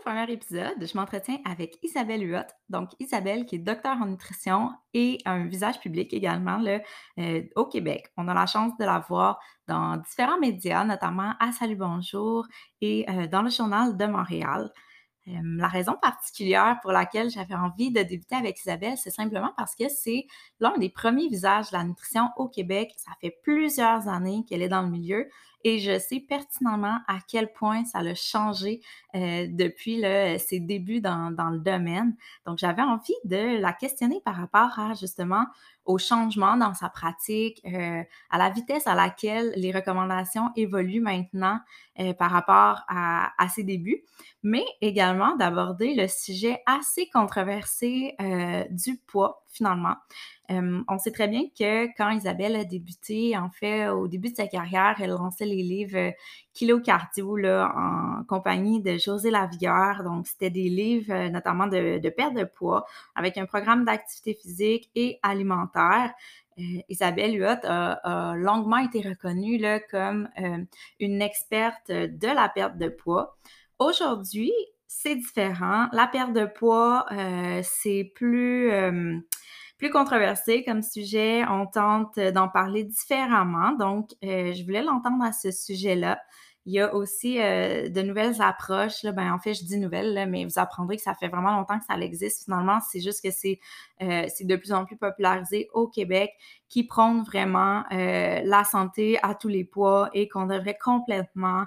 Premier épisode, je m'entretiens avec Isabelle Huot. Donc, Isabelle, qui est docteur en nutrition et un visage public également là, euh, au Québec. On a la chance de la voir dans différents médias, notamment à Salut Bonjour et euh, dans le Journal de Montréal. Euh, la raison particulière pour laquelle j'avais envie de débuter avec Isabelle, c'est simplement parce que c'est l'un des premiers visages de la nutrition au Québec. Ça fait plusieurs années qu'elle est dans le milieu et je sais pertinemment à quel point ça l'a changé euh, depuis ses débuts dans, le domaine. Donc, j'avais envie de la questionner par rapport à justement au changement dans sa pratique, euh, à la vitesse à laquelle les recommandations évoluent maintenant euh, par rapport à, ses débuts, mais également d'aborder le sujet assez controversé euh, du poids finalement. on sait très bien que quand Isabelle a débuté, en fait, au début de sa carrière, elle lançait les livres Kilo Cardio là, en compagnie de José Lavigueur. Donc, c'était des livres notamment de, perte de poids avec un programme d'activité physique et alimentaire. Euh, Isabelle Huot a, longuement été reconnue là, comme euh, une experte de la perte de poids. Aujourd'hui, c'est différent. La perte de poids, euh, c'est plus plus controversé comme sujet. On tente d'en parler différemment. Donc, je voulais l'entendre à ce sujet-là. Il y a aussi euh, de nouvelles approches. Là. Ben, en fait, je dis nouvelles, mais vous apprendrez que ça fait vraiment longtemps que ça existe. Finalement, c'est juste que c'est euh, de plus en plus popularisé au Québec, qui prône vraiment euh, la santé à tous les poids et qu'on devrait complètement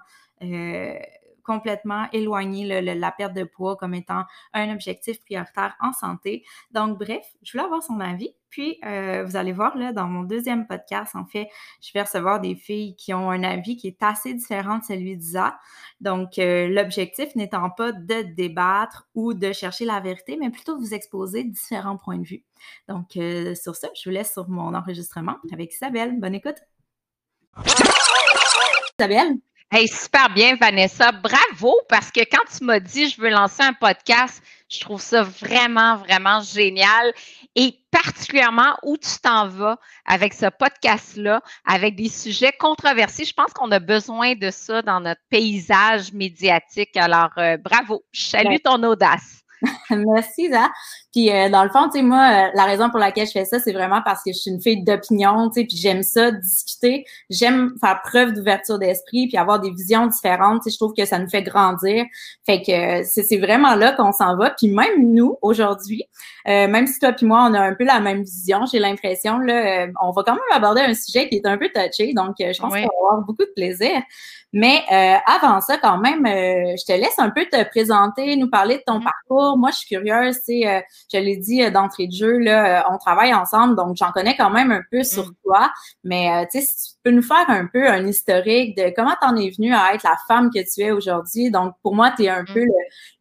complètement éloigner la perte de poids comme étant un objectif prioritaire en santé. Donc, bref, je voulais avoir son avis. Puis, euh, vous allez voir, là, dans mon deuxième podcast, en fait, je vais recevoir des filles qui ont un avis qui est assez différent de celui d'Isa. Donc, euh, l'objectif n'étant pas de débattre ou de chercher la vérité, mais plutôt de vous exposer différents points de vue. Donc, euh, sur ça, je vous laisse sur mon enregistrement avec Isabelle. Bonne écoute. Isabelle? Hey, super bien, Vanessa. Bravo, parce que quand tu m'as dit je veux lancer un podcast, je trouve ça vraiment, vraiment génial. Et particulièrement où tu t'en vas avec ce podcast-là, avec des sujets controversés. Je pense qu'on a besoin de ça dans notre paysage médiatique. Alors, euh, bravo. Je salue ton audace. Merci, Zah. Puis euh, dans le fond, tu sais, moi, euh, la raison pour laquelle je fais ça, c'est vraiment parce que je suis une fille d'opinion, tu sais, puis j'aime ça, discuter. J'aime faire preuve d'ouverture d'esprit, puis avoir des visions différentes. Tu sais, je trouve que ça nous fait grandir. Fait que euh, c'est vraiment là qu'on s'en va. Puis même nous, aujourd'hui, même si toi puis moi, on a un peu la même vision, j'ai l'impression, là, on va quand même aborder un sujet qui est un peu touché. Donc, je pense qu'on va avoir beaucoup de plaisir. Mais avant ça, quand même, je te laisse un peu te présenter, nous parler de ton mm-hmm. parcours. Moi, je suis curieuse, tu sais, je l'ai dit euh, d'entrée de jeu, là, euh, on travaille ensemble, donc j'en connais quand même un peu sur mm. toi. Mais euh, tu sais, si tu peux nous faire un peu un historique de comment tu en es venue à être la femme que tu es aujourd'hui. Donc, pour moi, tu es un mm. peu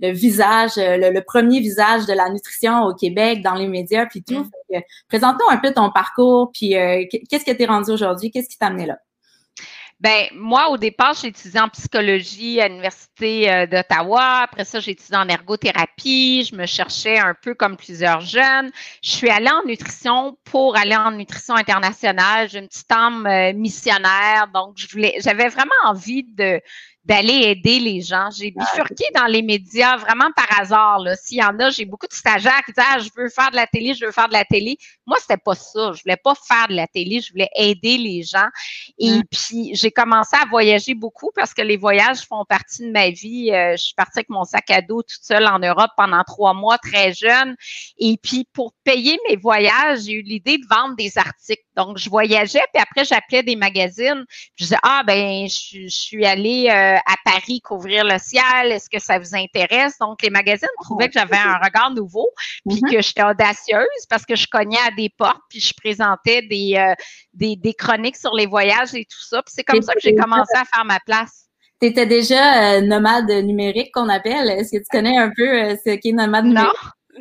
le, visage, le, premier visage de la nutrition au Québec, dans les médias, puis tout. Mm. Présente-nous un peu ton parcours, puis qu'est-ce que tu es rendu aujourd'hui? Qu'est-ce qui t'a amené là? Ben moi, au départ, j'ai étudié en psychologie à l'Université euh, d'Ottawa. Après ça, j'ai étudié en ergothérapie. Je me cherchais un peu comme plusieurs jeunes. Je suis allée en nutrition pour aller en nutrition internationale. J'ai une petite âme euh, missionnaire, donc je voulais, j'avais vraiment envie de d'aller aider les gens. J'ai bifurqué dans les médias vraiment par hasard. S'il y en a, j'ai beaucoup de stagiaires qui disent ah, je veux faire de la télé, je veux faire de la télé. Moi, c'était pas ça. Je voulais pas faire de la télé, je voulais aider les gens. Et mm. puis, j'ai commencé à voyager beaucoup parce que les voyages font partie de ma vie. Euh, je suis partie avec mon sac à dos toute seule en Europe pendant trois mois, très jeune. Et puis, pour payer mes voyages, j'ai eu l'idée de vendre des articles. Donc, je voyageais, puis après, j'appelais des magazines. Je disais, ah, ben, je, suis allée euh, à Paris couvrir le ciel. Est-ce que ça vous intéresse? Donc, les magazines trouvaient que j'avais un regard nouveau, puis mm-hmm. que j'étais audacieuse parce que je cognais à des portes, puis je présentais des, euh, des, des, chroniques sur les voyages et tout ça. Puis c'est comme ça que j'ai commencé à faire ma place. tu étais déjà nomade numérique qu'on appelle? Est-ce que tu connais un peu ce qu'est nomade numérique?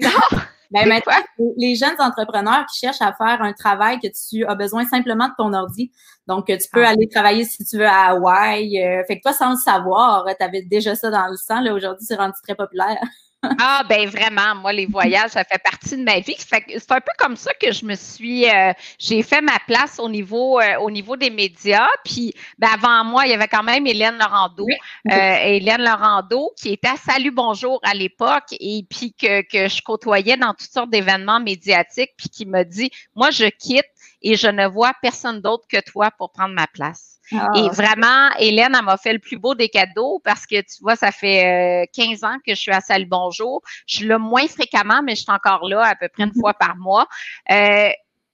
Non. Non. Ben maintenant, les jeunes entrepreneurs qui cherchent à faire un travail que tu as besoin simplement de ton ordi. Donc, tu peux ah. aller travailler si tu veux à Hawaï. fait que toi, sans le savoir, tu avais déjà ça dans le sang. Là, aujourd'hui, c'est rendu très populaire. Ah, ben vraiment, moi, les voyages, ça fait partie de ma vie. C'est un peu comme ça que je me suis, euh, j'ai fait ma place au niveau, euh, au niveau des médias. Puis, ben, avant moi, il y avait quand même Hélène Laurando. Euh, Hélène Laurando, qui était à Salut Bonjour à l'époque et puis que, que je côtoyais dans toutes sortes d'événements médiatiques, puis qui m'a dit, moi, je quitte et je ne vois personne d'autre que toi pour prendre ma place. Ah. Et vraiment, Hélène, elle m'a fait le plus beau des cadeaux parce que tu vois, ça fait 15 euh, ans que je suis à Salut Bonjour. Je suis là moins fréquemment, mais je suis encore là à peu près une mm-hmm. fois par mois. Euh,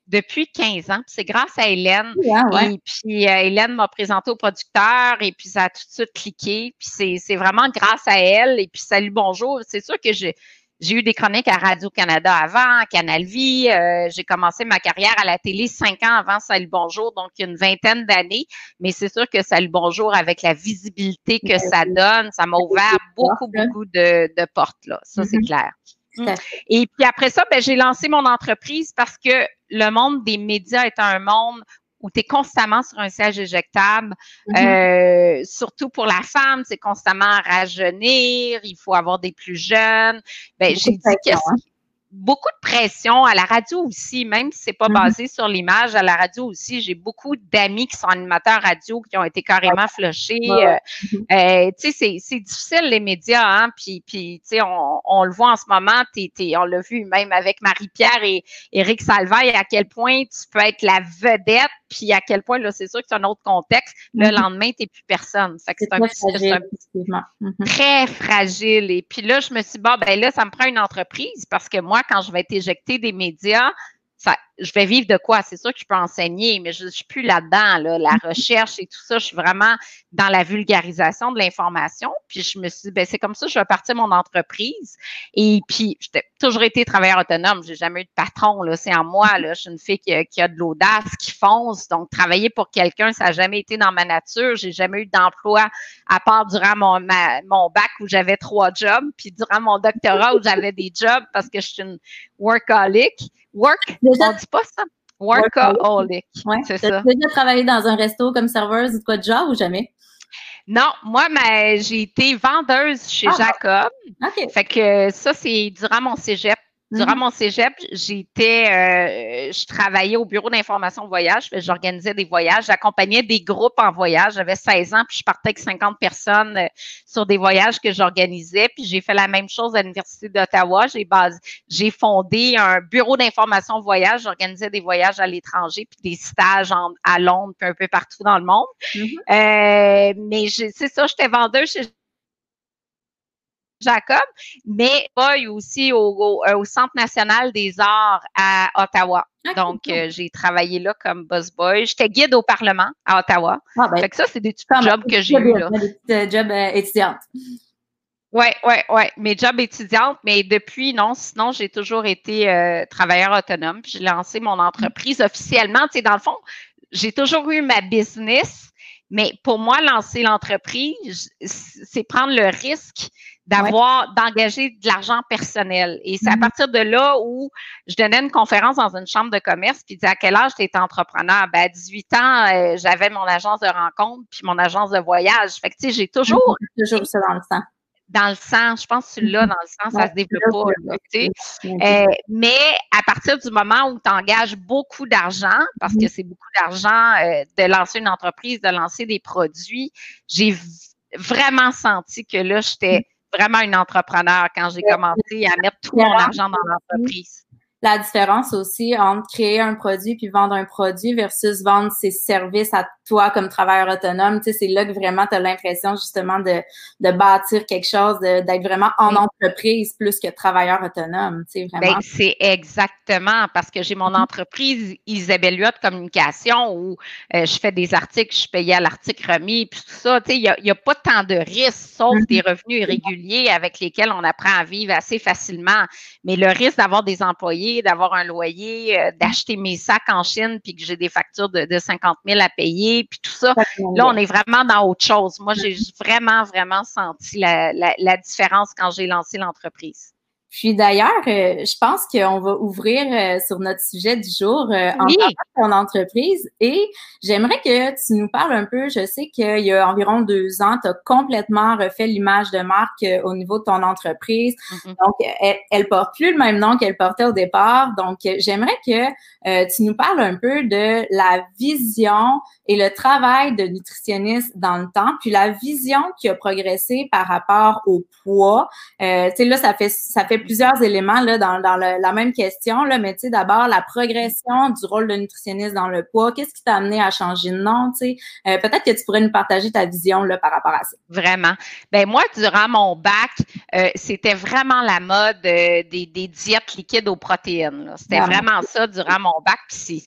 depuis 15 ans. C'est grâce à Hélène. Et puis, euh, Hélène m'a présenté au producteur et puis ça a tout de suite cliqué. Puis c'est vraiment grâce à elle. Et puis, salut, bonjour. C'est sûr que j'ai j'ai eu des chroniques à Radio-Canada avant, à Canal Vie. Euh, j'ai commencé ma carrière à la télé cinq ans avant Salut Bonjour, donc une vingtaine d'années. Mais c'est sûr que Salut Bonjour, avec la visibilité que ça donne, ça m'a ouvert beaucoup, beaucoup de, portes. Là. Ça, c'est mm-hmm. clair. Et puis après ça, ben, j'ai lancé mon entreprise parce que le monde des médias est un monde où tu es constamment sur un siège éjectable. Mm-hmm. Euh, surtout pour la femme, c'est constamment rajeunir, il faut avoir des plus jeunes. Ben, j'ai dit que beaucoup de pression à la radio aussi, même si c'est pas mm-hmm. basé sur l'image. À la radio aussi, j'ai beaucoup d'amis qui sont animateurs radio qui ont été carrément flushés. Euh, mm-hmm. euh, tu sais, c'est difficile les médias, hein. Puis, puis tu sais, on, on, le voit en ce moment. on l'a vu même avec Marie-Pierre et Éric Salvaille à quel point tu peux être la vedette puis à quel point, là, c'est sûr que c'est un autre contexte. Le mm-hmm. lendemain, tu n'es plus personne. Fait que c'est un, fragile, mm-hmm. très fragile. Et puis là, je me suis dit, bon, ben là, ça me prend une entreprise parce que moi, quand je vais être éjectée des médias, je vais vivre de quoi? C'est sûr que je peux enseigner, mais je ne suis plus là-dedans, là, la mm-hmm. recherche et tout ça. Je suis vraiment dans la vulgarisation de l'information. Puis je me suis dit, ben, c'est comme ça, je vais partir mon entreprise. Et puis, j'ai toujours été travailleur autonome. J'ai jamais eu de patron, là. C'est en moi, là. Je suis une fille qui, a de l'audace, qui fonce. Donc, travailler pour quelqu'un, ça n'a jamais été dans ma nature. J'ai jamais eu d'emploi à part durant mon, mon bac où j'avais trois jobs, puis durant mon doctorat où j'avais des jobs parce que je suis une workaholic. Work, on dit pas ça. Workaholic. Ouais. C'est ça. Tu as déjà travaillé dans un resto comme serveuse ou quoi de genre ou jamais? Non, moi, j'ai été vendeuse chez ah, Jacob. OK. Fait que ça, c'est durant mon cégep. Durant mm-hmm. mon cégep, j'étais, euh, je travaillais au bureau d'information voyage. J'organisais des voyages, j'accompagnais des groupes en voyage. J'avais 16 ans, puis je partais avec 50 personnes euh, sur des voyages que j'organisais. Puis j'ai fait la même chose à l'Université d'Ottawa. J'ai basé, j'ai fondé un bureau d'information voyage. J'organisais des voyages à l'étranger, puis des stages à Londres, puis un peu partout dans le monde. Mm-hmm. euh, mais c'est ça, j'étais vendeuse chez Jacob, mais aussi au, euh, au, Centre national des arts à Ottawa. Ah, Donc, euh, j'ai travaillé là comme boss boy. J'étais guide au Parlement à Ottawa. Ah, ben, fait que ça, c'est des petits jobs que j'ai eu là. Des jobs euh, étudiantes. Oui, oui, oui. Mes jobs étudiantes, mais depuis, non, sinon, j'ai toujours été travailleur autonome. J'ai lancé mon entreprise officiellement. Tu sais, dans le fond, j'ai toujours eu ma business, mais pour moi, lancer l'entreprise, c'est prendre le risque d'avoir, d'engager de l'argent personnel. Et c'est à mm-hmm. partir de là où je donnais une conférence dans une chambre de commerce, puis disais à quel âge tu étais entrepreneur? Ben, à 18 ans, euh, j'avais mon agence de rencontre, puis mon agence de voyage. Fait que, tu sais, j'ai toujours. Mm-hmm. toujours ça dans le sang. Dans le sang, je pense que celui-là, mm-hmm. dans le sang, ça se développe pas. tu sais. Euh, mais à partir du moment où tu engages beaucoup d'argent, parce que c'est beaucoup d'argent euh, de lancer une entreprise, de lancer des produits, j'ai vraiment senti que là, j'étais vraiment une entrepreneur quand j'ai commencé à mettre tout mon argent dans l'entreprise la différence aussi entre créer un produit puis vendre un produit versus vendre ses services à toi comme travailleur autonome. Tu sais, c'est là que vraiment tu as l'impression justement de, de bâtir quelque chose, d'être vraiment en entreprise plus que travailleur autonome. Tu sais, vraiment. Ben, c'est exactement parce que j'ai mon mm-hmm. entreprise Isabelle Huot Communication où euh, je fais des articles, je payais à l'article remis, puis tout ça. Tu sais, il n'y a, y a, pas tant de risques, sauf mm-hmm. des revenus irréguliers avec lesquels on apprend à vivre assez facilement. Mais le risque d'avoir des employés d'avoir un loyer, euh, d'acheter mes sacs en Chine, puis que j'ai des factures de, de 50 000 à payer, puis tout ça. Là, on est vraiment dans autre chose. Moi, j'ai vraiment, vraiment senti la, la différence quand j'ai lancé l'entreprise. Puis d'ailleurs, euh, je pense qu'on va ouvrir euh, sur notre sujet du jour euh, en parlant de ton entreprise et j'aimerais que tu nous parles un peu. Je sais qu'il y a environ deux ans, tu as complètement refait l'image de marque au niveau de ton entreprise. Mm-hmm. Donc, elle, elle porte plus le même nom qu'elle portait au départ. Donc, j'aimerais que tu nous parles un peu de la vision et le travail de nutritionniste dans le temps, puis la vision qui a progressé par rapport au poids. Euh, tu sais, là, ça fait ça fait plusieurs éléments là dans, dans la même question là, mais tu sais, d'abord la progression du rôle de nutritionniste dans le poids. Qu'est-ce qui t'a amené à changer de nom Tu sais, euh, peut-être que tu pourrais nous partager ta vision là par rapport à ça. Vraiment. Ben moi, durant mon bac, euh, c'était vraiment la mode euh, des, des, diètes liquides aux protéines. C'était vraiment ça durant mon bac.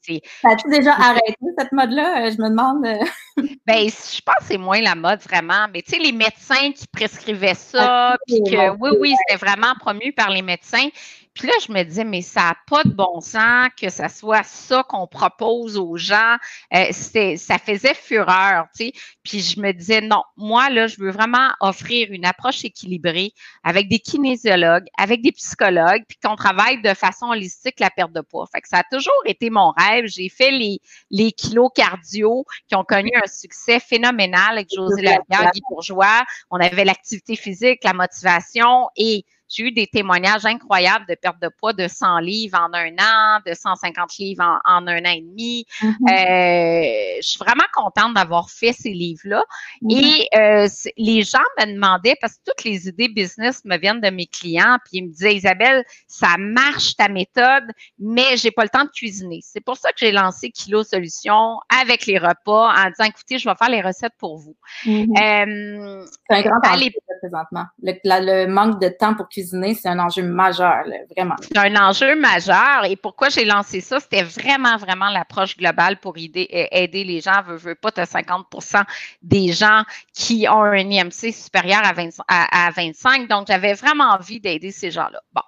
Puis. As-tu déjà arrêté cette mode-là? Je me demande. ben, je pense que c'est moins la mode vraiment. Mais tu sais, les médecins qui prescrivaient ça, puis que oui, oui, c'était vraiment promu par les médecins. Puis là, je me disais, mais ça n'a pas de bon sens que ça soit ça qu'on propose aux gens. Euh, ça faisait fureur, tu sais. Puis je me disais, non, moi, là, je veux vraiment offrir une approche équilibrée avec des kinésiologues, avec des psychologues, puis qu'on travaille de façon holistique la perte de poids. Fait que ça a toujours été mon rêve. J'ai fait les, les kilos cardio qui ont connu un succès phénoménal avec José Labière, Guy Bourgeois. On avait l'activité physique, la motivation et j'ai eu des témoignages incroyables de perte de poids de 100 livres en un an, de 150 livres en, un an et demi. Mm-hmm. euh, je suis vraiment contente d'avoir fait ces livres-là. Mm-hmm. Et euh, les gens me demandaient, parce que toutes les idées business me viennent de mes clients, puis ils me disaient, Isabelle, ça marche ta méthode, mais j'ai pas le temps de cuisiner. C'est pour ça que j'ai lancé Kilo Solutions avec les repas en disant, écoutez, je vais faire les recettes pour vous. Mm-hmm. Euh, c'est un grand enjeu présentement. Le, le manque de temps pour cuisiner c'est un enjeu majeur, vraiment. C'est un enjeu majeur. Et pourquoi j'ai lancé ça? C'était vraiment, vraiment l'approche globale pour aider, aider les gens. Veux, veux pas, tu 50% des gens qui ont un IMC supérieur à, à, 25. Donc, j'avais vraiment envie d'aider ces gens-là. Bon.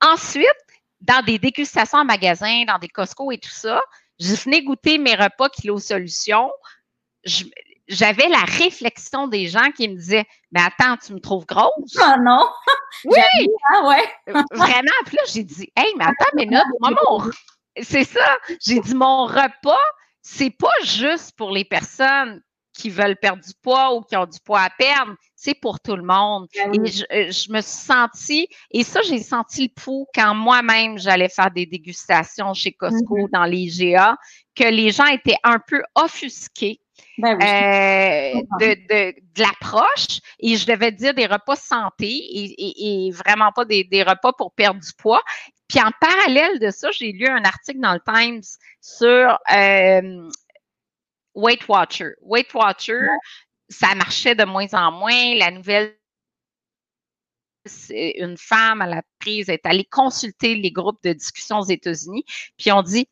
Ensuite, dans des dégustations en magasin, dans des Costco et tout ça, je venais goûter mes repas Kilo Solutions. Je, j'avais la réflexion des gens qui me disaient Mais attends, tu me trouves grosse? Ah non! Oui! Ah ouais! Vraiment, puis là, j'ai dit Hey, mais attends, mais là, moi, mon. C'est ça. J'ai dit mon repas, c'est pas juste pour les personnes qui veulent perdre du poids ou qui ont du poids à perdre, c'est pour tout le monde. Ben et euh, je, me suis sentie, et ça, j'ai senti le pouls quand moi-même j'allais faire des dégustations chez Costco mm-hmm. dans les GA, que les gens étaient un peu offusqués ben euh, de, de, de l'approche et je devais dire des repas santé et, et, vraiment pas des, des, repas pour perdre du poids. Puis en parallèle de ça, j'ai lu un article dans le Times sur euh, Weight Watcher. Weight Watcher, ça marchait de moins en moins. La nouvelle une femme à la prise est allée consulter les groupes de discussion aux États-Unis, puis on dit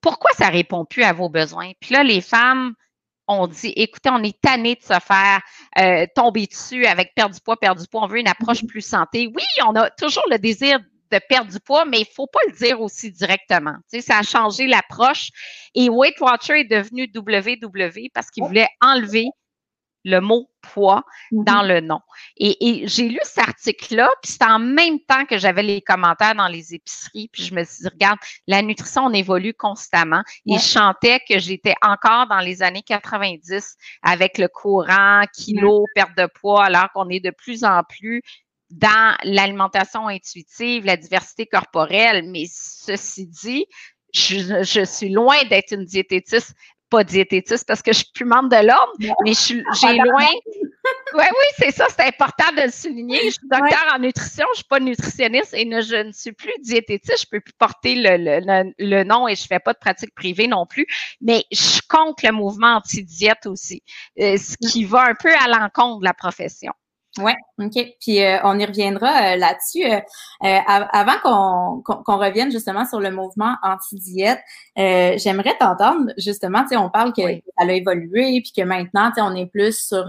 pourquoi ça répond plus à vos besoins. Puis là, les femmes on dit, écoutez, on est tanné de se faire euh, tomber dessus avec perdre du poids, perdre du poids, on veut une approche mm-hmm. plus santé. Oui, on a toujours le désir de perdre du poids, mais il faut pas le dire aussi directement. Tu sais, ça a changé l'approche. Et Weight Watcher est devenu WW parce qu'il voulait enlever le mot poids mm-hmm. dans le nom. Et, j'ai lu cet article-là, puis c'est en même temps que j'avais les commentaires dans les épiceries, puis je me suis dit, regarde, la nutrition, on évolue constamment. Et je chantais que j'étais encore dans les années 90 avec le courant, kilo, perte de poids, alors qu'on est de plus en plus dans l'alimentation intuitive, la diversité corporelle. Mais ceci dit, je, je suis loin d'être une diététiste pas diététiste parce que je suis plus membre de l'ordre, mais j'ai loin. Oui, oui, c'est ça, c'est important de le souligner. Je suis docteur en nutrition, je ne suis pas nutritionniste et je ne suis plus diététiste. Je ne peux plus porter le, le, nom et je ne fais pas de pratique privée non plus. Mais je compte le mouvement anti-diète aussi, euh, ce qui va un peu à l'encontre de la profession. Oui, OK. Puis euh, on y reviendra euh, là-dessus. Euh, avant qu'on qu'on revienne justement sur le mouvement anti-diète, j'aimerais t'entendre justement, tu sais, on parle que ça a évolué, puis que maintenant, tu sais, on est plus sur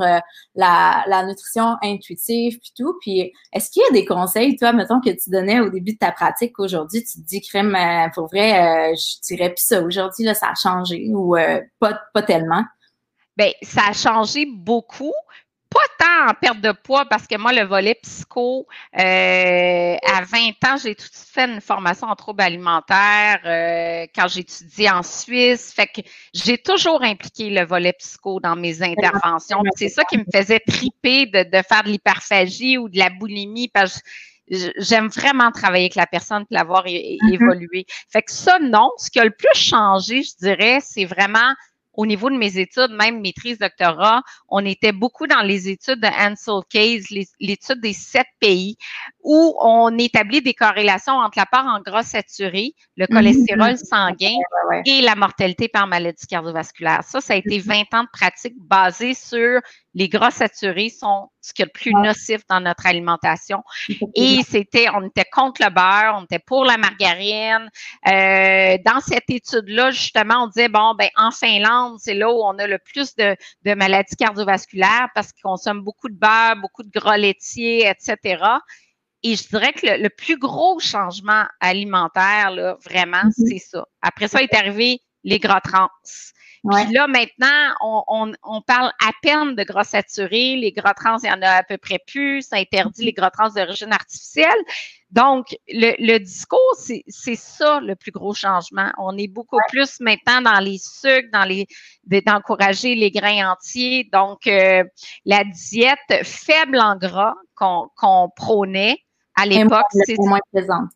la, la nutrition intuitive, puis tout. Puis est-ce qu'il y a des conseils, toi, mettons, que tu donnais au début de ta pratique aujourd'hui, tu te dis, crème, pour vrai, je dirais, puis ça, aujourd'hui, là, ça a changé ou pas, pas tellement? Bien, ça a changé beaucoup pas tant en perte de poids parce que moi, le volet psycho, euh, à 20 ans, j'ai tout de suite fait une formation en troubles alimentaires euh, quand j'étudiais en Suisse. Fait que j'ai toujours impliqué le volet psycho dans mes interventions. C'est ça qui me faisait triper de, de faire de l'hyperphagie ou de la boulimie parce que j'aime vraiment travailler avec la personne et l'avoir mm-hmm. évolué. Fait que ça, non. Ce qui a le plus changé, je dirais, c'est vraiment au niveau de mes études, même maîtrise, doctorat, on était beaucoup dans les études de Ansel Case, l'étude des sept pays, où on établit des corrélations entre la part en gras saturé, le mm-hmm. cholestérol sanguin et la mortalité par maladie cardiovasculaire. Ça, ça a été 20 ans de pratique basée sur les gras saturés sont ce qui est le plus nocif dans notre alimentation. Et c'était, on était contre le beurre, on était pour la margarine. Euh, dans cette étude-là, justement, on disait, bon, ben, en Finlande, c'est là où on a le plus de, de maladies cardiovasculaires parce qu'ils consomment beaucoup de beurre, beaucoup de gras laitiers, etc. Et je dirais que le, plus gros changement alimentaire, là, vraiment, mm-hmm. c'est ça. Après ça est arrivé les gras trans. Puis là, maintenant, on, on, parle à peine de gras saturés. Les gras trans, il y en a à peu près plus. Ça interdit les gras trans d'origine artificielle. Donc, le, le discours, c'est ça le plus gros changement. On est beaucoup plus maintenant dans les sucres, dans les d'encourager les grains entiers. Donc, euh, la diète faible en gras qu'on prônait à l'époque, c'est moins présente.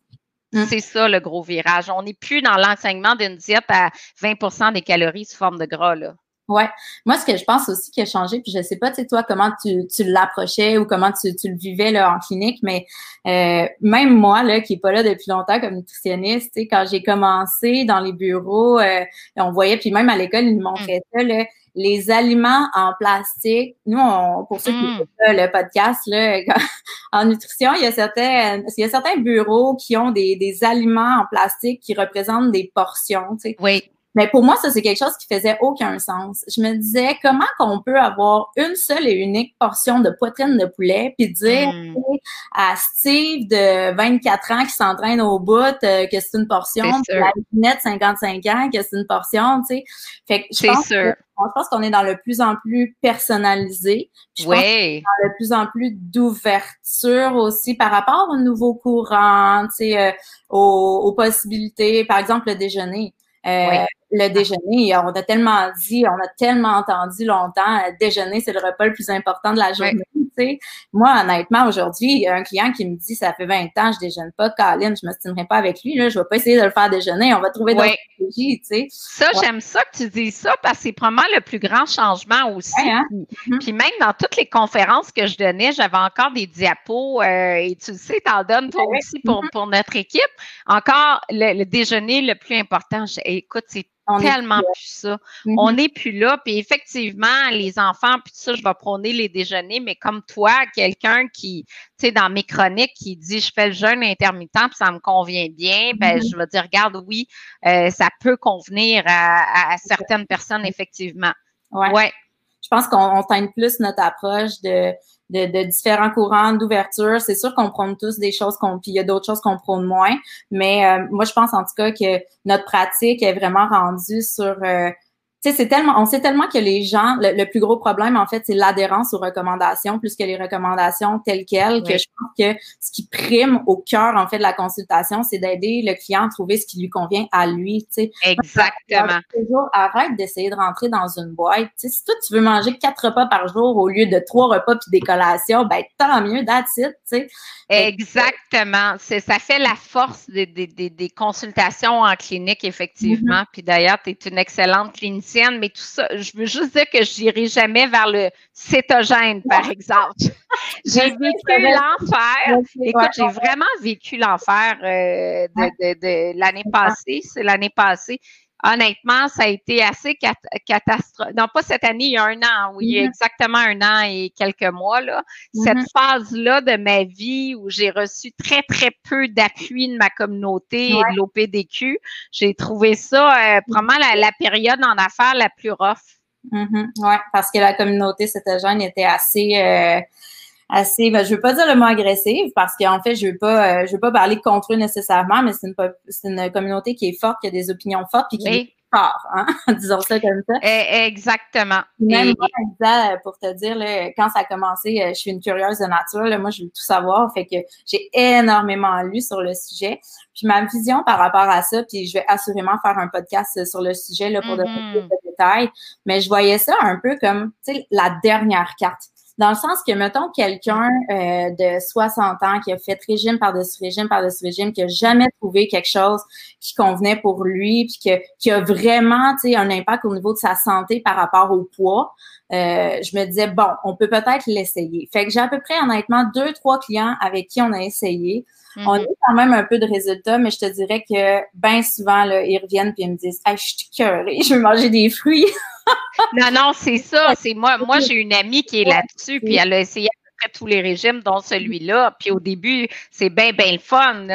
Mmh. C'est ça le gros virage. On n'est plus dans l'enseignement d'une diète à 20% des calories sous forme de gras. Là. Ouais. Moi, ce que je pense aussi qui a changé, puis je sais pas, tu sais, toi, comment tu, tu l'approchais ou comment tu, tu, le vivais là, en clinique, mais euh, même moi, là, qui est pas là depuis longtemps comme nutritionniste, tu sais, quand j'ai commencé dans les bureaux, euh, on voyait, puis même à l'école, ils nous montraient mmh. ça, là, les aliments en plastique. Nous, on, pour ceux qui écoutent le podcast, là, en nutrition, il y a certains, il y a certains bureaux qui ont des, des aliments en plastique qui représentent des portions. Tu sais. Oui. Mais pour moi, ça, c'est quelque chose qui faisait aucun sens. Je me disais, comment qu'on peut avoir une seule et unique portion de poitrine de poulet, puis dire hmm. à Steve de 24 ans qui s'entraîne au bout euh, que c'est une portion, puis à Ginette 55 ans que c'est une portion, tu sais. Fait que je pense, sûr. je pense qu'on est dans le plus en plus personnalisé. Je oui. pense dans le plus en plus d'ouverture aussi par rapport aux nouveaux courants, tu sais, euh, aux, aux possibilités, par exemple le déjeuner. Euh, le déjeuner, on a tellement dit, on a tellement entendu longtemps, euh, déjeuner, c'est le repas le plus important de la journée. sais. Moi, honnêtement, aujourd'hui, il y a un client qui me dit, ça fait 20 ans, je déjeune pas, Colin, je me stimerai pas avec lui, là, je vais pas essayer de le faire déjeuner, on va trouver d'autres stratégies, tu sais. Ça, j'aime ça que tu dis ça, parce que c'est probablement le plus grand changement aussi. Hein? Mm-hmm. Puis, même dans toutes les conférences que je donnais, j'avais encore des diapos, euh, et tu le sais, t'en donnes toi aussi pour, mm-hmm. pour notre équipe. Encore, le, déjeuner le plus important, écoute, c'est tellement plus ça. Mm-hmm. On n'est plus là. Puis effectivement, les enfants, puis tout ça, je vais prôner les déjeuners, mais comme toi, quelqu'un qui, tu sais, dans mes chroniques, qui dit je fais le jeûne intermittent, puis ça me convient bien, ben mm-hmm. je vais dire, regarde, oui, euh, ça peut convenir à, certaines personnes, effectivement. Ouais. Je pense qu'on teinte plus notre approche de de, différents courants d'ouverture. C'est sûr qu'on prône tous des choses qu'on, puis il y a d'autres choses qu'on prône moins. Mais euh, moi, je pense en tout cas que notre pratique est vraiment rendue sur euh, c'est tellement, on sait tellement que les gens, le, plus gros problème, en fait, c'est l'adhérence aux recommandations plus que les recommandations telles quelles, que je pense que ce qui prime au cœur, en fait, de la consultation, c'est d'aider le client à trouver ce qui lui convient à lui, tu sais. Exactement. Toujours, arrête d'essayer de rentrer dans une boîte. Tu sais, si toi, tu veux manger quatre repas par jour au lieu de trois repas puis des collations, ben, tant mieux, that's it, tu sais. Exactement. C'est, ça fait la force des, des, des, consultations en clinique, effectivement. Mm-hmm. Puis d'ailleurs, tu es une excellente clinicienne mais tout ça, je veux juste dire que je n'irai jamais vers le cétogène, par exemple. j'ai vécu l'enfer. Écoute, j'ai vraiment vécu l'enfer euh, de, l'année passée. C'est l'année passée. Honnêtement, ça a été assez catastrophique. Non, pas cette année, il y a un an, oui, il y a mm-hmm. exactement un an et quelques mois, là. Cette mm-hmm. phase-là de ma vie où j'ai reçu très, très peu d'appui de ma communauté et de l'OPDQ, j'ai trouvé ça euh, vraiment la, période en affaires la plus rough. Mm-hmm. Oui, parce que la communauté jeune était assez... Euh, assez, ben, je veux pas dire le mot agressive parce qu'en fait, je veux pas, euh, je veux pas parler contre eux nécessairement, mais c'est une, c'est une communauté qui est forte, qui a des opinions fortes, puis qui est fort, hein? disons ça comme ça. Eh, exactement. Même moi, euh, pour te dire, là, quand ça a commencé, euh, je suis une curieuse de nature, là, moi, je veux tout savoir, fait que j'ai énormément lu sur le sujet. Puis ma vision par rapport à ça, puis je vais assurément faire un podcast sur le sujet là, pour donner mm-hmm. plus de détails, mais je voyais ça un peu comme, tu sais, la dernière carte dans le sens que, mettons, quelqu'un euh, de 60 ans qui a fait régime par-dessus régime par-dessus régime, qui a jamais trouvé quelque chose qui convenait pour lui, puis que, qui a vraiment, tu sais, un impact au niveau de sa santé par rapport au poids, euh, je me disais, bon, on peut peut-être l'essayer. Fait que j'ai à peu près, honnêtement, deux, trois clients avec qui on a essayé. On a mhm. quand même un peu de résultats, mais je te dirais que bien souvent, là, ils reviennent puis ils me disent Hey, je suis curée, je veux manger des fruits. non, non, c'est ça. C'est moi, moi j'ai une amie qui est là-dessus, puis elle a essayé à peu près tous les régimes, dont celui-là. Puis au début, c'est bien, bien le fun.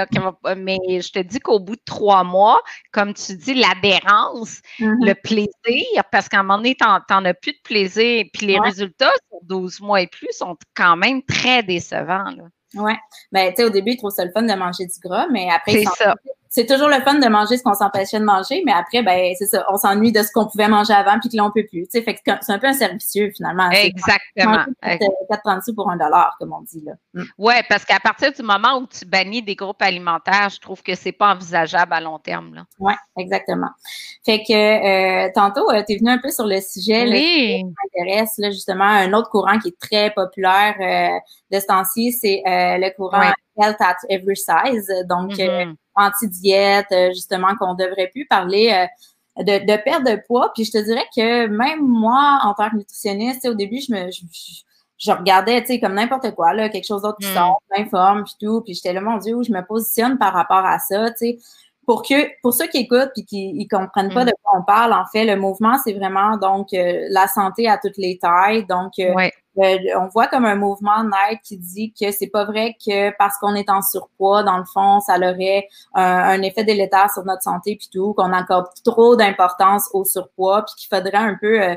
mais je te dis qu'au bout de trois mois, comme tu dis, l'adhérence, mm-hmm. le plaisir, parce qu'à un moment donné, tu n'en as plus de plaisir. Puis les résultats sur 12 mois et plus sont quand même très décevants. Là. Ouais. Ben, tu sais, au début, ils trouvent ça le fun de manger du gras, mais après, c'est ça c'est toujours le fun de manger ce qu'on s'empêchait de manger, mais après, ben, c'est ça, on s'ennuie de ce qu'on pouvait manger avant puis que là, on peut plus. fait que c'est un peu un servicieux, finalement. Exactement. 4,30 sous pour un dollar, comme on dit, là. Mm. Ouais, parce qu'à partir du moment où tu bannis des groupes alimentaires, je trouve que c'est pas envisageable à long terme, là. Ouais, exactement. Fait que, euh, tantôt, euh, tu es venu un peu sur le sujet, oui. là, qui m'intéresse, là, justement, un autre courant qui est très populaire euh, de ce temps-ci, c'est euh, le courant Health at Every Size. Donc, mm-hmm anti-diète, euh, justement, qu'on devrait plus parler euh, de, de, perte de poids. Puis je te dirais que même moi, en tant que nutritionniste, au début, je me je, regardais, tu sais, comme n'importe quoi, là, quelque chose d'autre qui mm. sort, plein forme, puis tout. Puis j'étais là, mon Dieu, où je me positionne par rapport à ça, tu sais. Pour que, pour ceux qui écoutent puis qui ne comprennent pas mm. de quoi on parle, en fait, le mouvement, c'est vraiment donc euh, la santé à toutes les tailles. Donc, euh, on voit comme un mouvement naître qui dit que c'est pas vrai que parce qu'on est en surpoids, dans le fond, ça aurait un, effet délétère sur notre santé puis tout, qu'on accorde trop d'importance au surpoids puis qu'il faudrait un peu euh,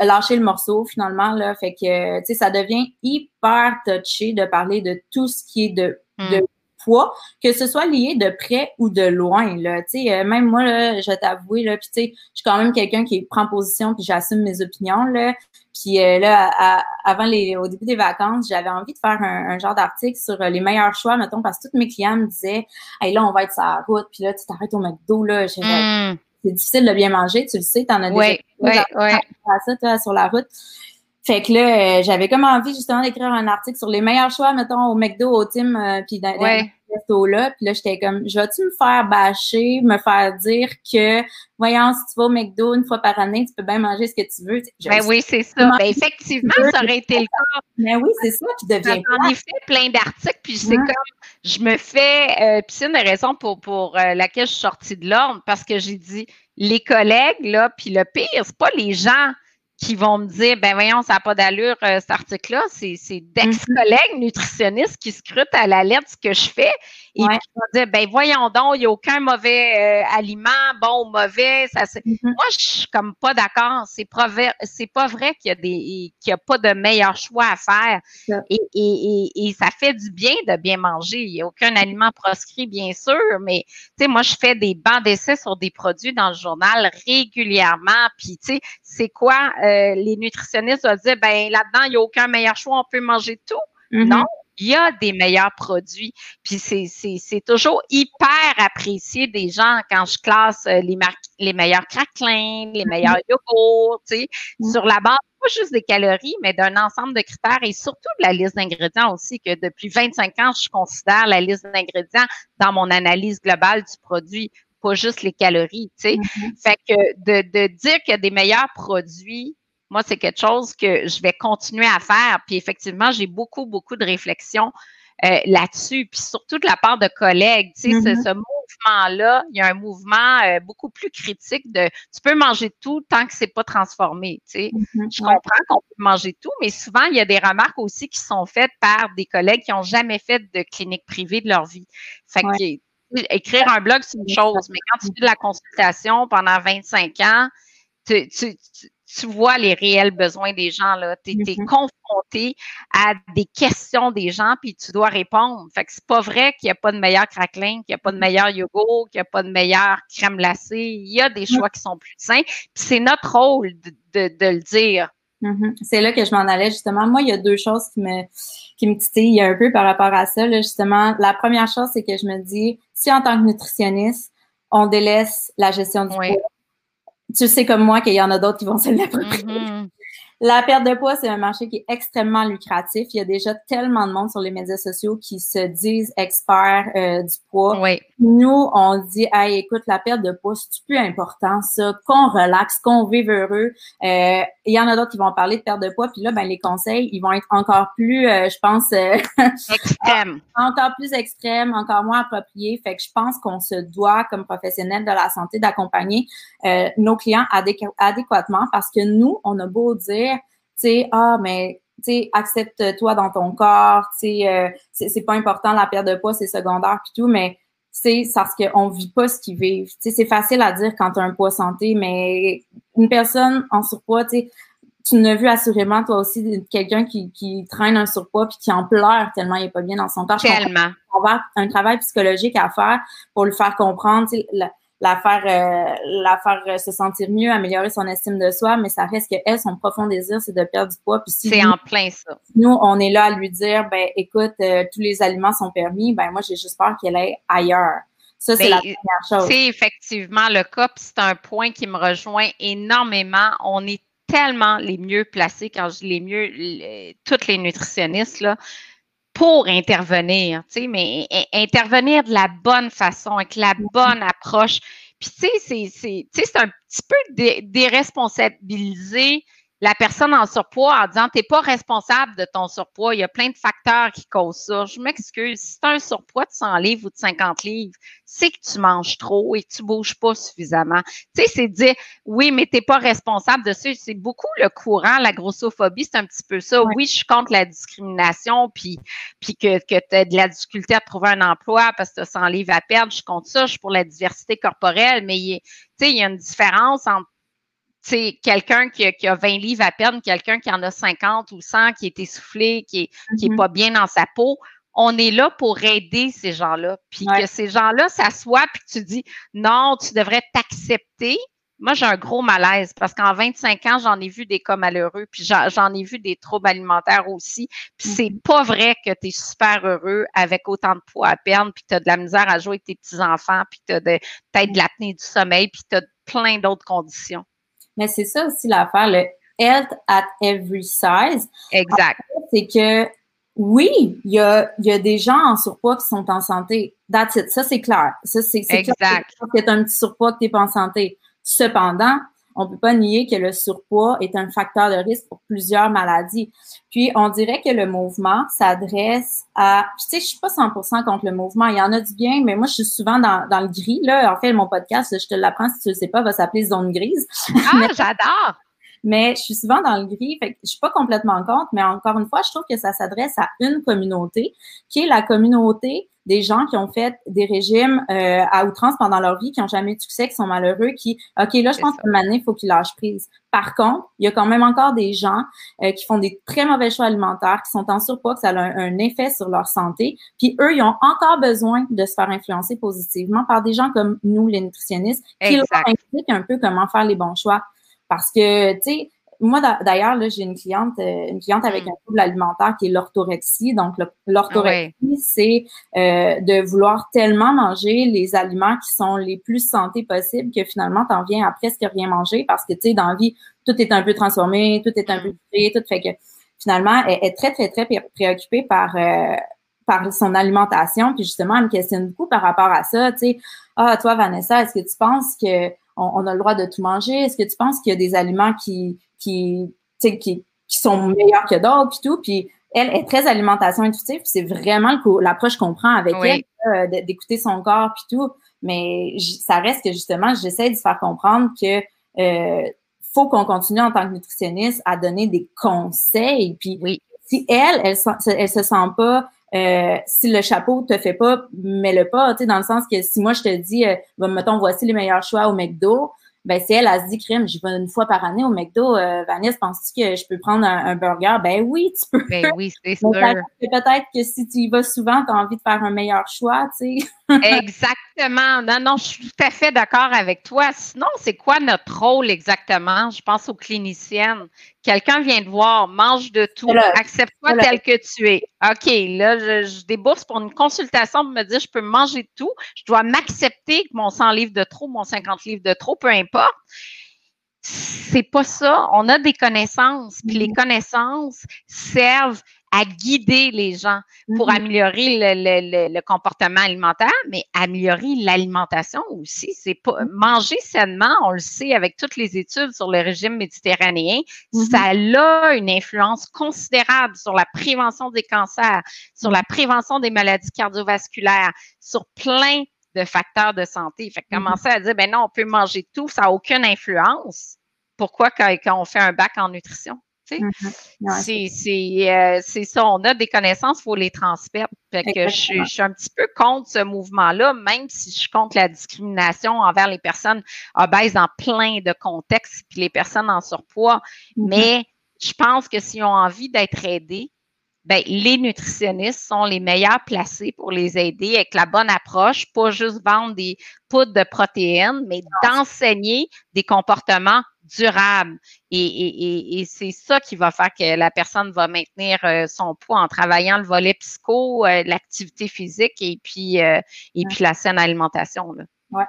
lâcher le morceau finalement là. Fait que tu sais, ça devient hyper touché de parler de tout ce qui est de, de que ce soit lié de près ou de loin. Là. euh, même moi, là, je vais t'avouer, là, puis je suis quand même quelqu'un qui prend position puis j'assume mes opinions. Là. Puis euh, là, avant les, au début des vacances, j'avais envie de faire un, genre d'article sur euh, les meilleurs choix, mettons, parce que tous mes clients me disaient Hey, là, on va être sur la route, puis là, tu t'arrêtes au McDo, là. Hmm. C'est difficile de bien manger, tu le sais, t'en as ouais, déjà ouais, ça, toi, sur la route. Fait que là, j'avais comme envie justement d'écrire un article sur les meilleurs choix, mettons, au McDo, au Tim, puis dans, ouais là Puis là, j'étais comme, je vais-tu me faire bâcher, me faire dire que, voyons, si tu vas au McDo une fois par année, tu peux bien manger ce que tu veux. Ben oui, c'est ça. Ben effectivement, ça aurait été le cas. Mais oui, c'est ça qui devient J'en ai fait plein d'articles, puis c'est comme, je me fais, euh, puis c'est une raison pour, pour euh, laquelle je suis sortie de l'ordre, parce que j'ai dit, les collègues, là, puis le pire, c'est pas les gens qui vont me dire, ben voyons, ça n'a pas d'allure euh, cet article-là. C'est, d'ex-collègues nutritionnistes qui scrutent à la lettre ce que je fais et qui vont dire, ben voyons donc, il n'y a aucun mauvais euh, aliment, bon ou mauvais. Ça, mm-hmm. Moi, je suis comme pas d'accord. C'est, c'est pas vrai qu'il y a des qu'il y a pas de meilleur choix à faire. Et, et, et, ça fait du bien de bien manger. Il n'y a aucun aliment proscrit, bien sûr, mais tu sais, moi, je fais des bancs d'essai sur des produits dans le journal régulièrement. Puis, tu sais, c'est quoi? Euh, les nutritionnistes vont dire, ben là-dedans, il n'y a aucun meilleur choix, on peut manger tout. Mm-hmm. Non, il y a des meilleurs produits. Puis c'est toujours hyper apprécié des gens quand je classe euh, les, les meilleurs craquelins, les meilleurs mm-hmm. yogourts, tu sais, mm-hmm. sur la base pas juste des calories, mais d'un ensemble de critères et surtout de la liste d'ingrédients aussi, que depuis 25 ans, je considère la liste d'ingrédients dans mon analyse globale du produit pas juste les calories, tu sais. Mm-hmm. Fait que de, de dire qu'il y a des meilleurs produits, moi, c'est quelque chose que je vais continuer à faire. Puis effectivement, j'ai beaucoup, beaucoup de réflexions euh, là-dessus, puis surtout de la part de collègues. Tu sais, ce, mm-hmm. mouvement-là, il y a un mouvement euh, beaucoup plus critique de tu peux manger tout tant que c'est pas transformé. Tu sais. Mm-hmm. Je comprends qu'on peut manger tout, mais souvent, il y a des remarques aussi qui sont faites par des collègues qui n'ont jamais fait de clinique privée de leur vie. Fait que écrire un blog, c'est une chose, mais quand tu fais de la consultation pendant 25 ans, tu, tu, tu vois les réels besoins des gens. Tu es, mm-hmm. confronté à des questions des gens, puis tu dois répondre. Fait que c'est pas vrai qu'il n'y a pas de meilleur crackling, qu'il n'y a pas de meilleur yogourt, qu'il n'y a pas de meilleure crème glacée. Il y a des choix qui sont plus sains. Puis c'est notre rôle de, le dire. Mm-hmm. C'est là que je m'en allais, justement. Moi, il y a deux choses qui me, qui me titillent un peu par rapport à ça. justement, la première chose, c'est que je me dis, si en tant que nutritionniste, on délaisse la gestion du poids, tu sais comme moi qu'il y en a d'autres qui vont se l'approprier. Mm-hmm. La perte de poids, c'est un marché qui est extrêmement lucratif. Il y a déjà tellement de monde sur les médias sociaux qui se disent experts euh, du poids. Nous, on dit, hey, écoute, la perte de poids, c'est plus important, ça, qu'on relaxe, qu'on vive heureux. Euh, il y en a d'autres qui vont parler de perte de poids, puis là, ben les conseils, ils vont être encore plus, euh, je pense, extrêmes. encore plus extrêmes, encore moins appropriés. Fait que je pense qu'on se doit, comme professionnel de la santé, d'accompagner nos clients adéquatement parce que nous, on a beau dire sais, ah, mais tu sais, accepte-toi dans ton corps, tu sais, euh, c'est pas important la perte de poids, c'est secondaire puis tout, mais c'est parce qu'on vit pas ce qu'ils vivent. Tu sais, c'est facile à dire quand tu as un poids santé, mais une personne en surpoids, tu tu n'as vu assurément toi aussi quelqu'un qui, qui traîne un surpoids puis qui en pleure tellement il est pas bien dans son corps. Tellement. On va un travail psychologique à faire pour le faire comprendre. La faire, euh, la faire euh, se sentir mieux, améliorer son estime de soi, mais ça reste que elle, son profond désir, c'est de perdre du poids. Puis c'est en plein ça. Nous, on est là à lui dire, ben écoute, euh, tous les aliments sont permis. Ben moi, j'ai juste peur qu'elle aille ailleurs. Ça, c'est la première chose. C'est effectivement le cas, puis c'est un point qui me rejoint énormément. On est tellement les mieux placés, quand je dis les mieux, toutes les nutritionnistes, là, pour intervenir, tu sais, mais intervenir de la bonne façon, avec la bonne approche. Puis, tu sais, c'est un petit peu déresponsabiliser la personne en surpoids en disant tu n'es pas responsable de ton surpoids, il y a plein de facteurs qui causent ça. Je m'excuse, si tu as un surpoids de 100 livres ou de 50 livres, c'est que tu manges trop et que tu bouges pas suffisamment. Tu sais, c'est dire oui, mais tu n'es pas responsable de ça. C'est beaucoup le courant, la grossophobie, c'est un petit peu ça. Oui, je suis contre la discrimination, puis, puis que, que tu as de la difficulté à trouver un emploi parce que tu as 100 livres à perdre, je compte ça, je suis pour la diversité corporelle, mais il, il y a une différence entre c'est quelqu'un qui, qui, a 20 livres à perdre, quelqu'un qui en a 50 ou 100, qui est essoufflé, qui est, qui est mm-hmm. pas bien dans sa peau. On est là pour aider ces gens-là. Puis que ces gens-là s'assoient puis que tu dis non, tu devrais t'accepter. Moi, j'ai un gros malaise parce qu'en 25 ans, j'en ai vu des cas malheureux, puis j'en ai vu des troubles alimentaires aussi. Puis c'est mm-hmm. pas vrai que tu es super heureux avec autant de poids à perdre, puis tu as de la misère à jouer avec tes petits-enfants, puis tu as peut-être de l'apnée du sommeil, puis tu as plein d'autres conditions. Mais c'est ça aussi l'affaire, le health at every size. Exact. C'est que oui, il y a, y a des gens en surpoids qui sont en santé. That's it. Ça, c'est clair. Ça, c'est exact. Clair que tu un petit surpoids que tu n'es pas en santé. Cependant, on peut pas nier que le surpoids est un facteur de risque pour plusieurs maladies. Puis, on dirait que le mouvement s'adresse à, tu sais, je suis pas 100% contre le mouvement. Il y en a du bien, mais moi, je suis souvent dans, dans le gris. Là, en fait, mon podcast, je te l'apprends si tu le sais pas, va s'appeler Zone grise. Ah, j'adore! mais je suis souvent dans le gris. Fait que je suis pas complètement contre, mais encore une fois, je trouve que ça s'adresse à une communauté, qui est la communauté des gens qui ont fait des régimes euh, à outrance pendant leur vie, qui n'ont jamais eu de succès, qui sont malheureux, qui, OK, là, je pense qu'une année, il faut qu'ils lâchent prise. Par contre, il y a quand même encore des gens euh, qui font des très mauvais choix alimentaires, qui sont en surpoids, que ça a un, effet sur leur santé. Puis eux, ils ont encore besoin de se faire influencer positivement par des gens comme nous, les nutritionnistes, qui leur expliquent un peu comment faire les bons choix. Parce que, tu sais, moi, d'ailleurs, là, j'ai une cliente, euh, une cliente avec mm. un trouble alimentaire qui est l'orthorexie. Donc, l'orthorexie, c'est euh, de vouloir tellement manger les aliments qui sont les plus santé possibles que finalement, tu en viens à presque rien manger parce que, tu sais, dans la vie, tout est un peu transformé, tout est un peu fait, mm. tout fait que finalement, elle est très, très, très préoccupée par, euh, par son alimentation. Puis justement, elle me questionne beaucoup par rapport à ça. Tu sais, ah, toi, Vanessa, est-ce que tu penses que on, a le droit de tout manger? Est-ce que tu penses qu'il y a des aliments qui, qui, qui, qui sont meilleurs que d'autres, puis tout? Puis elle est très alimentation intuitive, c'est vraiment l'approche qu'on prend avec elle, d'écouter son corps puis tout. Mais ça reste que justement, j'essaie de faire comprendre que euh, faut qu'on continue en tant que nutritionniste à donner des conseils. Puis oui. si elle, elle, elle, se sent pas euh, si le chapeau te fait pas, mets-le pas, tu sais, dans le sens que si moi je te dis, euh, mettons, voici les meilleurs choix au McDo, ben si elle, a se dit, crime, j'y vais une fois par année au McDo, euh, Vanessa, penses-tu que je peux prendre un, burger? Ben oui, tu peux. Ben oui, c'est sûr. Peut-être que si tu y vas souvent, tu as envie de faire un meilleur choix, tu sais. Exactement. Non, non, je suis tout à fait d'accord avec toi. Sinon, c'est quoi notre rôle exactement? Je pense aux cliniciennes. Quelqu'un vient te voir, mange de tout, accepte-toi tel que tu es. OK, là, je, je, débourse pour une consultation pour me dire je peux manger de tout. Je dois m'accepter que mon 100 livres de trop, mon 50 livres de trop, peu importe c'est pas ça. On a des connaissances, puis les mm-hmm. connaissances servent à guider les gens pour mm-hmm. améliorer le, comportement alimentaire, mais améliorer l'alimentation aussi. C'est pas mm-hmm. manger sainement, on le sait avec toutes les études sur le régime méditerranéen, ça a une influence considérable sur la prévention des cancers, sur la prévention des maladies cardiovasculaires, sur plein de facteurs de santé. Fait que mm-hmm. commencer à dire, ben non, on peut manger tout, ça n'a aucune influence. Pourquoi quand, on fait un bac en nutrition? Mm-hmm. Euh, c'est ça, on a des connaissances, il faut les transmettre. Fait que je, suis un petit peu contre ce mouvement-là, même si je suis contre la discrimination envers les personnes obèses dans plein de contextes, puis les personnes en surpoids. Mm-hmm. Mais je pense que s'ils ont envie d'être aidés, ben, les nutritionnistes sont les meilleurs placés pour les aider avec la bonne approche, pas juste vendre des poudres de protéines, mais d'enseigner des comportements durables. Et, c'est ça qui va faire que la personne va maintenir euh, son poids en travaillant le volet psycho, euh, l'activité physique et puis, euh, et puis la saine alimentation. Là. Ouais.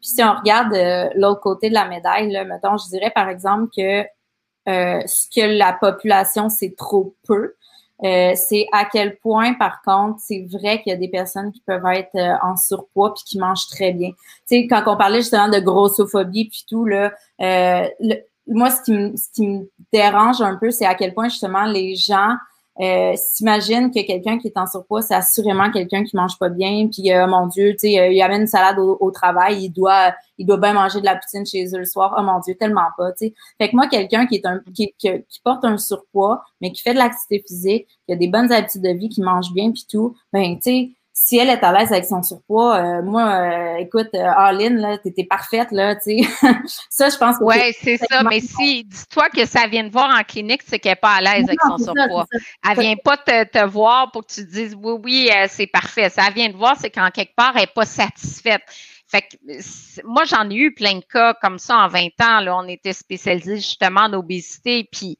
Puis si on regarde l'autre côté de la médaille, là, mettons, je dirais par exemple que ce que la population, c'est trop peu. Euh, c'est à quel point, par contre, c'est vrai qu'il y a des personnes qui peuvent être euh, en surpoids puis qui mangent très bien. Tu sais, quand on parlait justement de grossophobie puis tout, là, euh, moi, ce qui, ce qui me dérange un peu, c'est à quel point justement les gens euh, s'imagine que quelqu'un qui est en surpoids, c'est assurément quelqu'un qui mange pas bien, puis euh, mon Dieu, tu sais, euh, il amène une salade au, travail, il doit, il doit bien manger de la poutine chez eux le soir. Oh mon Dieu, tellement pas, tu sais. Fait que moi, quelqu'un qui est un, qui, qui, porte un surpoids, mais qui fait de l'activité physique, qui a des bonnes habitudes de vie, qui mange bien, puis tout, ben, tu sais, si elle est à l'aise avec son surpoids, euh, moi, euh, écoute, euh, Aline, là, t'étais parfaite, là, tu sais. ça, je pense que. Oui, c'est ça. Mais si, dis-toi que ça vient de voir en clinique, c'est qu'elle n'est pas à l'aise avec son surpoids. Elle ne vient pas te, te, voir pour que tu te dises, oui, oui, c'est parfait. Ça vient de voir, c'est qu'en quelque part, elle n'est pas satisfaite. Fait que moi, j'en ai eu plein de cas comme ça en 20 ans. Là, on était spécialisés justement en obésité. Puis,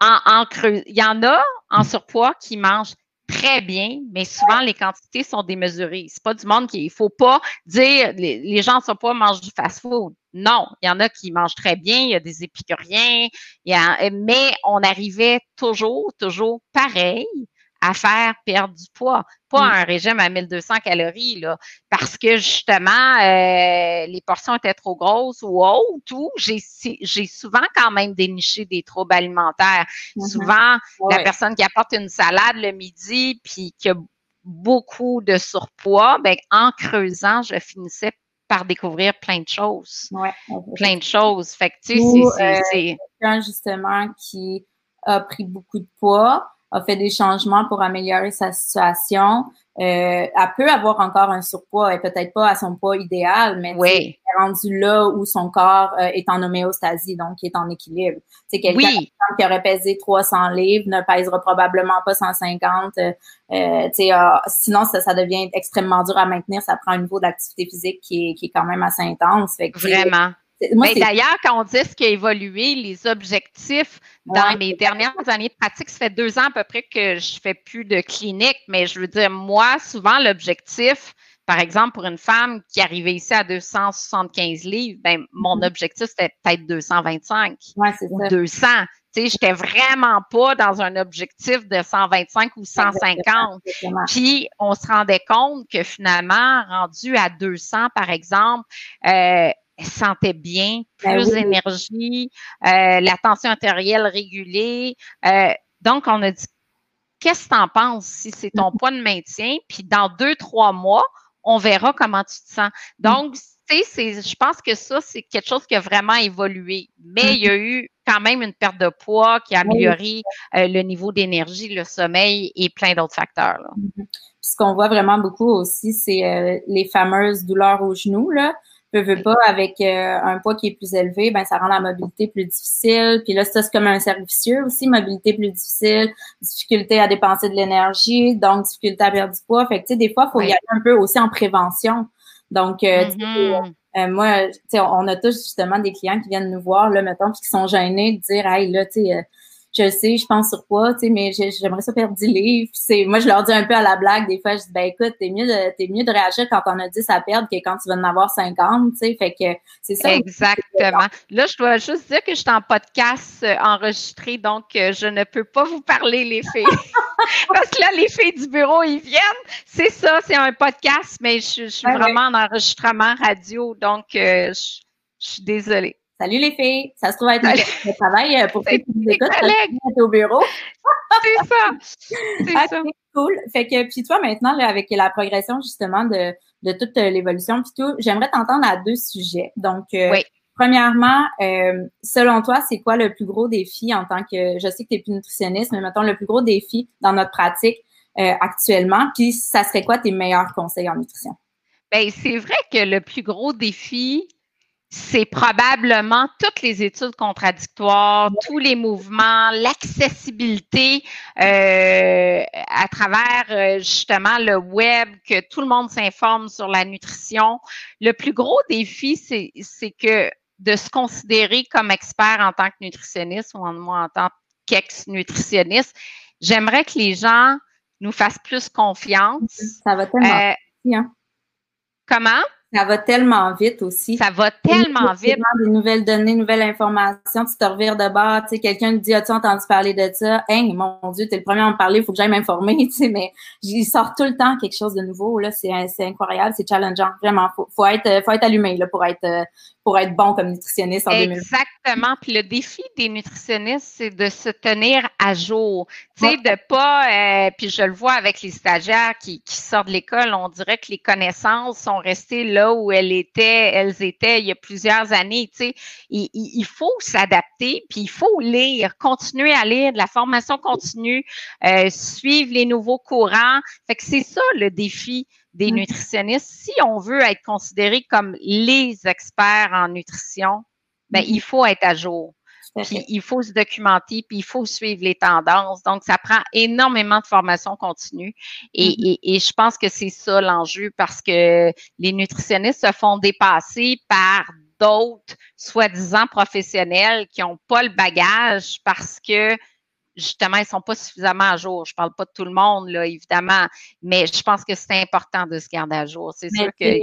en, en creux, il y en a en surpoids qui mangent très bien, mais souvent les quantités sont démesurées. C'est pas du monde qui. Il faut pas dire les, gens ne sont pas mangent du fast-food. Non, il y en a qui mangent très bien, il y a des épicuriens, mais on arrivait toujours, toujours pareil à faire perdre du poids, pas mm. un régime à 1200 calories, là, parce que justement, euh, les portions étaient trop grosses ou autres, ou j'ai souvent quand même déniché des troubles alimentaires. Mm-hmm. Souvent, la personne qui apporte une salade le midi, puis qui a beaucoup de surpoids, ben, en creusant, je finissais par découvrir plein de choses. plein de choses. Fait que, tu sais, c'est... Euh, quelqu'un, justement, qui a pris beaucoup de poids, a fait des changements pour améliorer sa situation. Euh, elle peut avoir encore un surpoids, et peut-être pas à son poids idéal, mais oui. elle est rendue là où son corps euh, est en homéostasie, donc est en équilibre. C'est quelqu'un qui aurait pesé 300 livres ne pèsera probablement pas 150. Euh, euh, sinon, ça, ça devient extrêmement dur à maintenir. Ça prend un niveau d'activité physique qui est, qui est quand même assez intense. Fait Vraiment. Mais d'ailleurs, quand on dit ce qui a évolué, les objectifs dans mes dernières années de pratique, ça fait deux ans à peu près que je fais plus de clinique, mais je veux dire, moi, souvent, l'objectif, par exemple, pour une femme qui arrivait ici à 275 livres, ben, mon mm-hmm. objectif, c'était peut-être 225 ouais, ou 200. Tu sais, j'étais vraiment pas dans un objectif de 125 ou 150. Puis, on se rendait compte que finalement, rendu à 200, par exemple, euh, elle sentait bien, ben plus d'énergie, euh, la tension artérielle régulée. Euh, donc, on a dit qu'est-ce que tu en penses si c'est ton poids de maintien? Puis dans deux, trois mois, on verra comment tu te sens. Donc, tu sais, je pense que ça, c'est quelque chose qui a vraiment évolué. Mais il y a eu quand même une perte de poids qui a amélioré euh, le niveau d'énergie, le sommeil et plein d'autres facteurs. Mm-hmm. Ce qu'on voit vraiment beaucoup aussi, c'est les fameuses douleurs aux genoux. Là veux, veux pas, avec euh, un poids qui est plus élevé, ben ça rend la mobilité plus difficile. Puis là, ça, c'est comme un servicieux aussi, mobilité plus difficile, difficulté à dépenser de l'énergie, donc difficulté à perdre du poids. Fait que, tu sais, des fois, il faut y aller un peu aussi en prévention. Donc, euh, mm-hmm. euh, moi, tu sais, on a tous justement des clients qui viennent nous voir, là, mettons, puis qui sont gênés de dire, hey, là, tu sais, je sais, je pense sur quoi, tu sais, mais j'aimerais ça perdre 10 livres. C'est, moi, je leur dis un peu à la blague, des fois, je dis, ben écoute, t'es mieux de, t'es mieux de réagir quand on a 10 à perdre que quand tu vas en avoir 50, tu sais, fait que c'est ça. Exactement. Là, je dois juste dire que je suis en podcast euh, enregistré, donc euh, je ne peux pas vous parler, les filles. Parce que là, les filles du bureau, ils viennent. C'est ça, c'est un podcast, mais je, suis vraiment en enregistrement radio, donc euh, je suis désolée. Salut les filles, ça se trouve être un travail euh, pour ceux qui nous écoutent, au bureau. c'est ça. C'est ça. Cool. Fait que puis toi maintenant avec la progression justement de, de toute euh, l'évolution puis tout, j'aimerais t'entendre à deux sujets. Donc euh, oui. premièrement, selon toi, c'est quoi le plus gros défi en tant que je sais que tu es plus nutritionniste, mais mettons le plus gros défi dans notre pratique actuellement, puis ça serait quoi tes meilleurs conseils en nutrition? Bien, c'est vrai que le plus gros défi, c'est probablement toutes les études contradictoires, tous les mouvements, l'accessibilité euh, à travers euh, justement le web, que tout le monde s'informe sur la nutrition. Le plus gros défi, c'est que de se considérer comme expert en tant que nutritionniste ou en, moi en tant qu'ex-nutritionniste, j'aimerais que les gens nous fassent plus confiance. Ça va tellement euh. Comment? Ça va tellement vite aussi. Ça va tellement vite. Des nouvelles données, nouvelles informations. Tu te revires de bord, tu sais, quelqu'un te dit, as-tu entendu parler de ça? Hein, mon Dieu, t'es le premier à me parler, il faut que j'aille m'informer, tu sais, mais il sort tout le temps quelque chose de nouveau, là. C'est, incroyable, c'est challengeant. Vraiment, faut, faut être, faut être allumé, là, pour être, pour être bon comme nutritionniste en Exactement. Puis le défi des nutritionnistes, c'est de se tenir à jour. Tu sais, de pas, euh, puis je le vois avec les stagiaires qui, qui sortent de l'école, on dirait que les connaissances sont restées là où elles étaient, elles étaient il y a plusieurs années. Tu sais, il, il faut s'adapter, puis il faut lire, continuer à lire de la formation continue, euh, suivre les nouveaux courants. Fait que c'est ça le défi des mmh. nutritionnistes, si on veut être considéré comme les experts en nutrition, ben, mmh. il faut être à jour. Puis il faut se documenter, puis il faut suivre les tendances. Donc, ça prend énormément de formation continue. Et, mmh. et, et je pense que c'est ça l'enjeu parce que les nutritionnistes se font dépasser par d'autres soi-disant professionnels qui n'ont pas le bagage parce que justement, ils ne sont pas suffisamment à jour. Je ne parle pas de tout le monde, là, évidemment, mais je pense que c'est important de se garder à jour. C'est sûr que.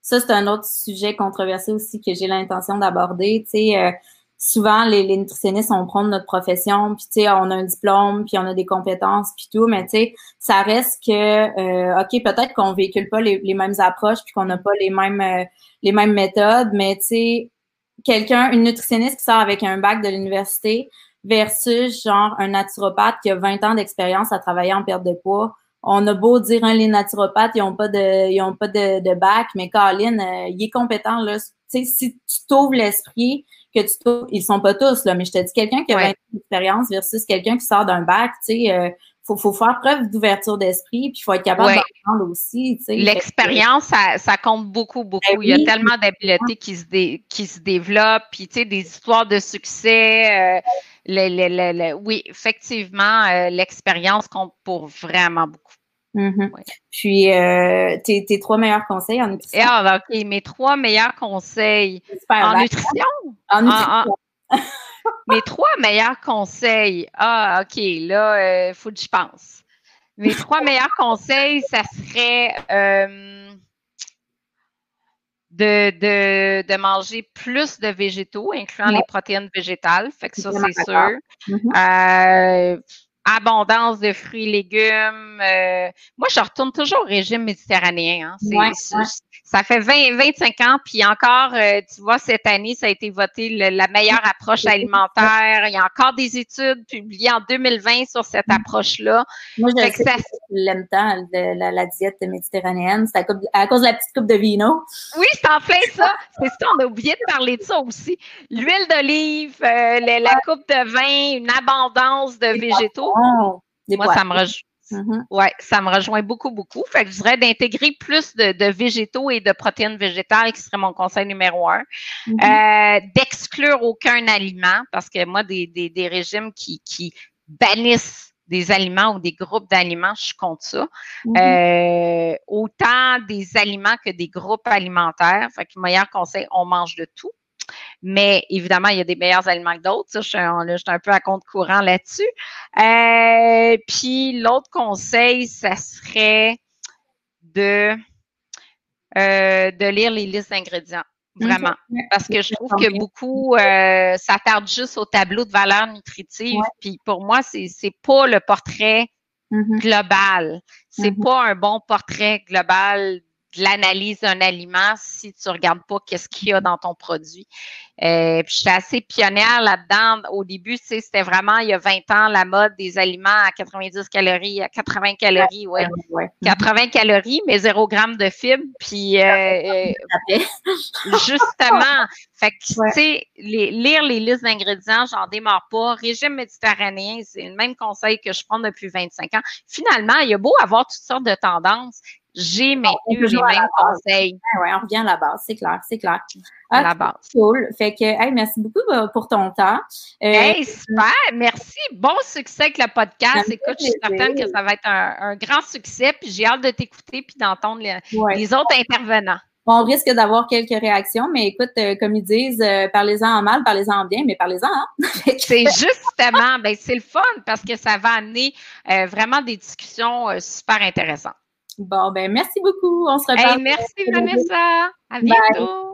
Ça, c'est un autre sujet controversé aussi que j'ai l'intention d'aborder. Tu sais, euh, souvent, les, nutritionnistes, on prend notre profession, puis tu sais, on a un diplôme, puis on a des compétences, puis tout, mais tu sais, ça reste que, euh, OK, peut-être qu'on véhicule pas les, mêmes approches, puis qu'on n'a pas les mêmes, euh, les mêmes méthodes, mais tu sais, quelqu'un, une nutritionniste qui sort avec un bac de l'université, versus genre un naturopathe qui a 20 ans d'expérience à travailler en perte de poids. On a beau dire, hein, les naturopathes, ils ont pas de, ils pas de, de bac, mais Colin, euh, il est compétent, là. Tu sais, si tu t'ouvres l'esprit, que tu ils sont pas tous, là, mais je te dis, quelqu'un qui a 20 ans d'expérience versus quelqu'un qui sort d'un bac, tu sais, euh, faut, faut faire preuve d'ouverture d'esprit, puis il faut être capable d'apprendre aussi. L'expérience, ça, ça, compte beaucoup, beaucoup. Ben il y a tellement d'habiletés qui se, qui se développent, puis tu sais, des histoires de succès. Euh, oui, effectivement, euh, l'expérience compte pour vraiment beaucoup. Mm-hmm. Puis, euh, tes, trois meilleurs conseils en nutrition? Ah, OK, mes trois meilleurs conseils en nutrition? En nutrition. mes trois meilleurs conseils. Ah, OK, là, il euh, faut que j'y pense. Mes trois meilleurs conseils, ça serait de, de, manger plus de végétaux, incluant les protéines végétales. Fait que ça, c'est sûr. Mm-hmm. Euh, abondance de fruits et légumes. Euh, moi, je retourne toujours au régime méditerranéen. Hein. Ça fait 20, 25 ans, puis encore, euh, tu vois, cette année, ça a été voté la meilleure approche alimentaire. Il y a encore des études publiées en 2020 sur cette mm. approche-là. Moi, je sais ça... l'aime tant, la, diète méditerranéenne. C'est à, cause de la petite coupe de vino. Oui, c'est en plein ça. C'est ça, on a oublié de parler de ça aussi. L'huile d'olive, euh, la coupe de vin, une abondance de végétaux. Moi, ça me rejoint. Mm-hmm. Ouais, ça me rejoint beaucoup, beaucoup. Fait que je dirais d'intégrer plus de, végétaux et de protéines végétales, qui serait mon conseil numéro un. Mm-hmm. Euh, d'exclure aucun aliment, parce que moi, des, régimes qui, qui bannissent des aliments ou des groupes d'aliments, je compte ça. Mm-hmm. Euh, autant des aliments que des groupes alimentaires. Fait que meilleur conseil, on mange de tout. Mais évidemment, il y a des meilleurs aliments que d'autres. Je, suis un peu à compte courant là-dessus. Euh, puis l'autre conseil, ça serait de, euh, de lire les listes d'ingrédients. Vraiment. Parce que je trouve que beaucoup euh, s'attardent juste au tableau de valeur nutritive. Puis pour moi, c'est n'est pas le portrait mm-hmm. global. C'est mm-hmm. pas un bon portrait global l'analyse d'un aliment si tu regardes pas qu'est-ce qu'il y a dans ton produit. Euh, puis j'étais assez pionnière là-dedans. Au début, tu sais, c'était vraiment il y a 20 ans la mode des aliments à 90 calories, à 80 calories, ouais. 80 calories, mais 0 g de fibres. Puis euh, justement, fait que tu sais, lire les listes d'ingrédients, j'en démarre pas. Régime méditerranéen, c'est le même conseil que je prends depuis 25 ans. Finalement, il y a beau avoir toutes sortes de tendances j'ai maintenu les mêmes conseils. Oui, on revient à la base, c'est clair, c'est clair. à la base. Cool. Fait que, merci beaucoup euh, pour ton temps. Euh, hey, super. Merci. Bon succès avec le podcast. Écoute, je suis certaine que ça va être un, grand succès. Puis j'ai hâte de t'écouter puis d'entendre les, autres intervenants. on risque d'avoir quelques réactions, mais écoute, euh, comme ils disent, parlez-en en mal, parlez-en en bien, mais parlez-en. Hein? c'est justement, ben, c'est le fun parce que ça va amener vraiment des discussions super intéressantes. Bon, ben merci beaucoup. On se reparle. merci Vanessa. À bientôt.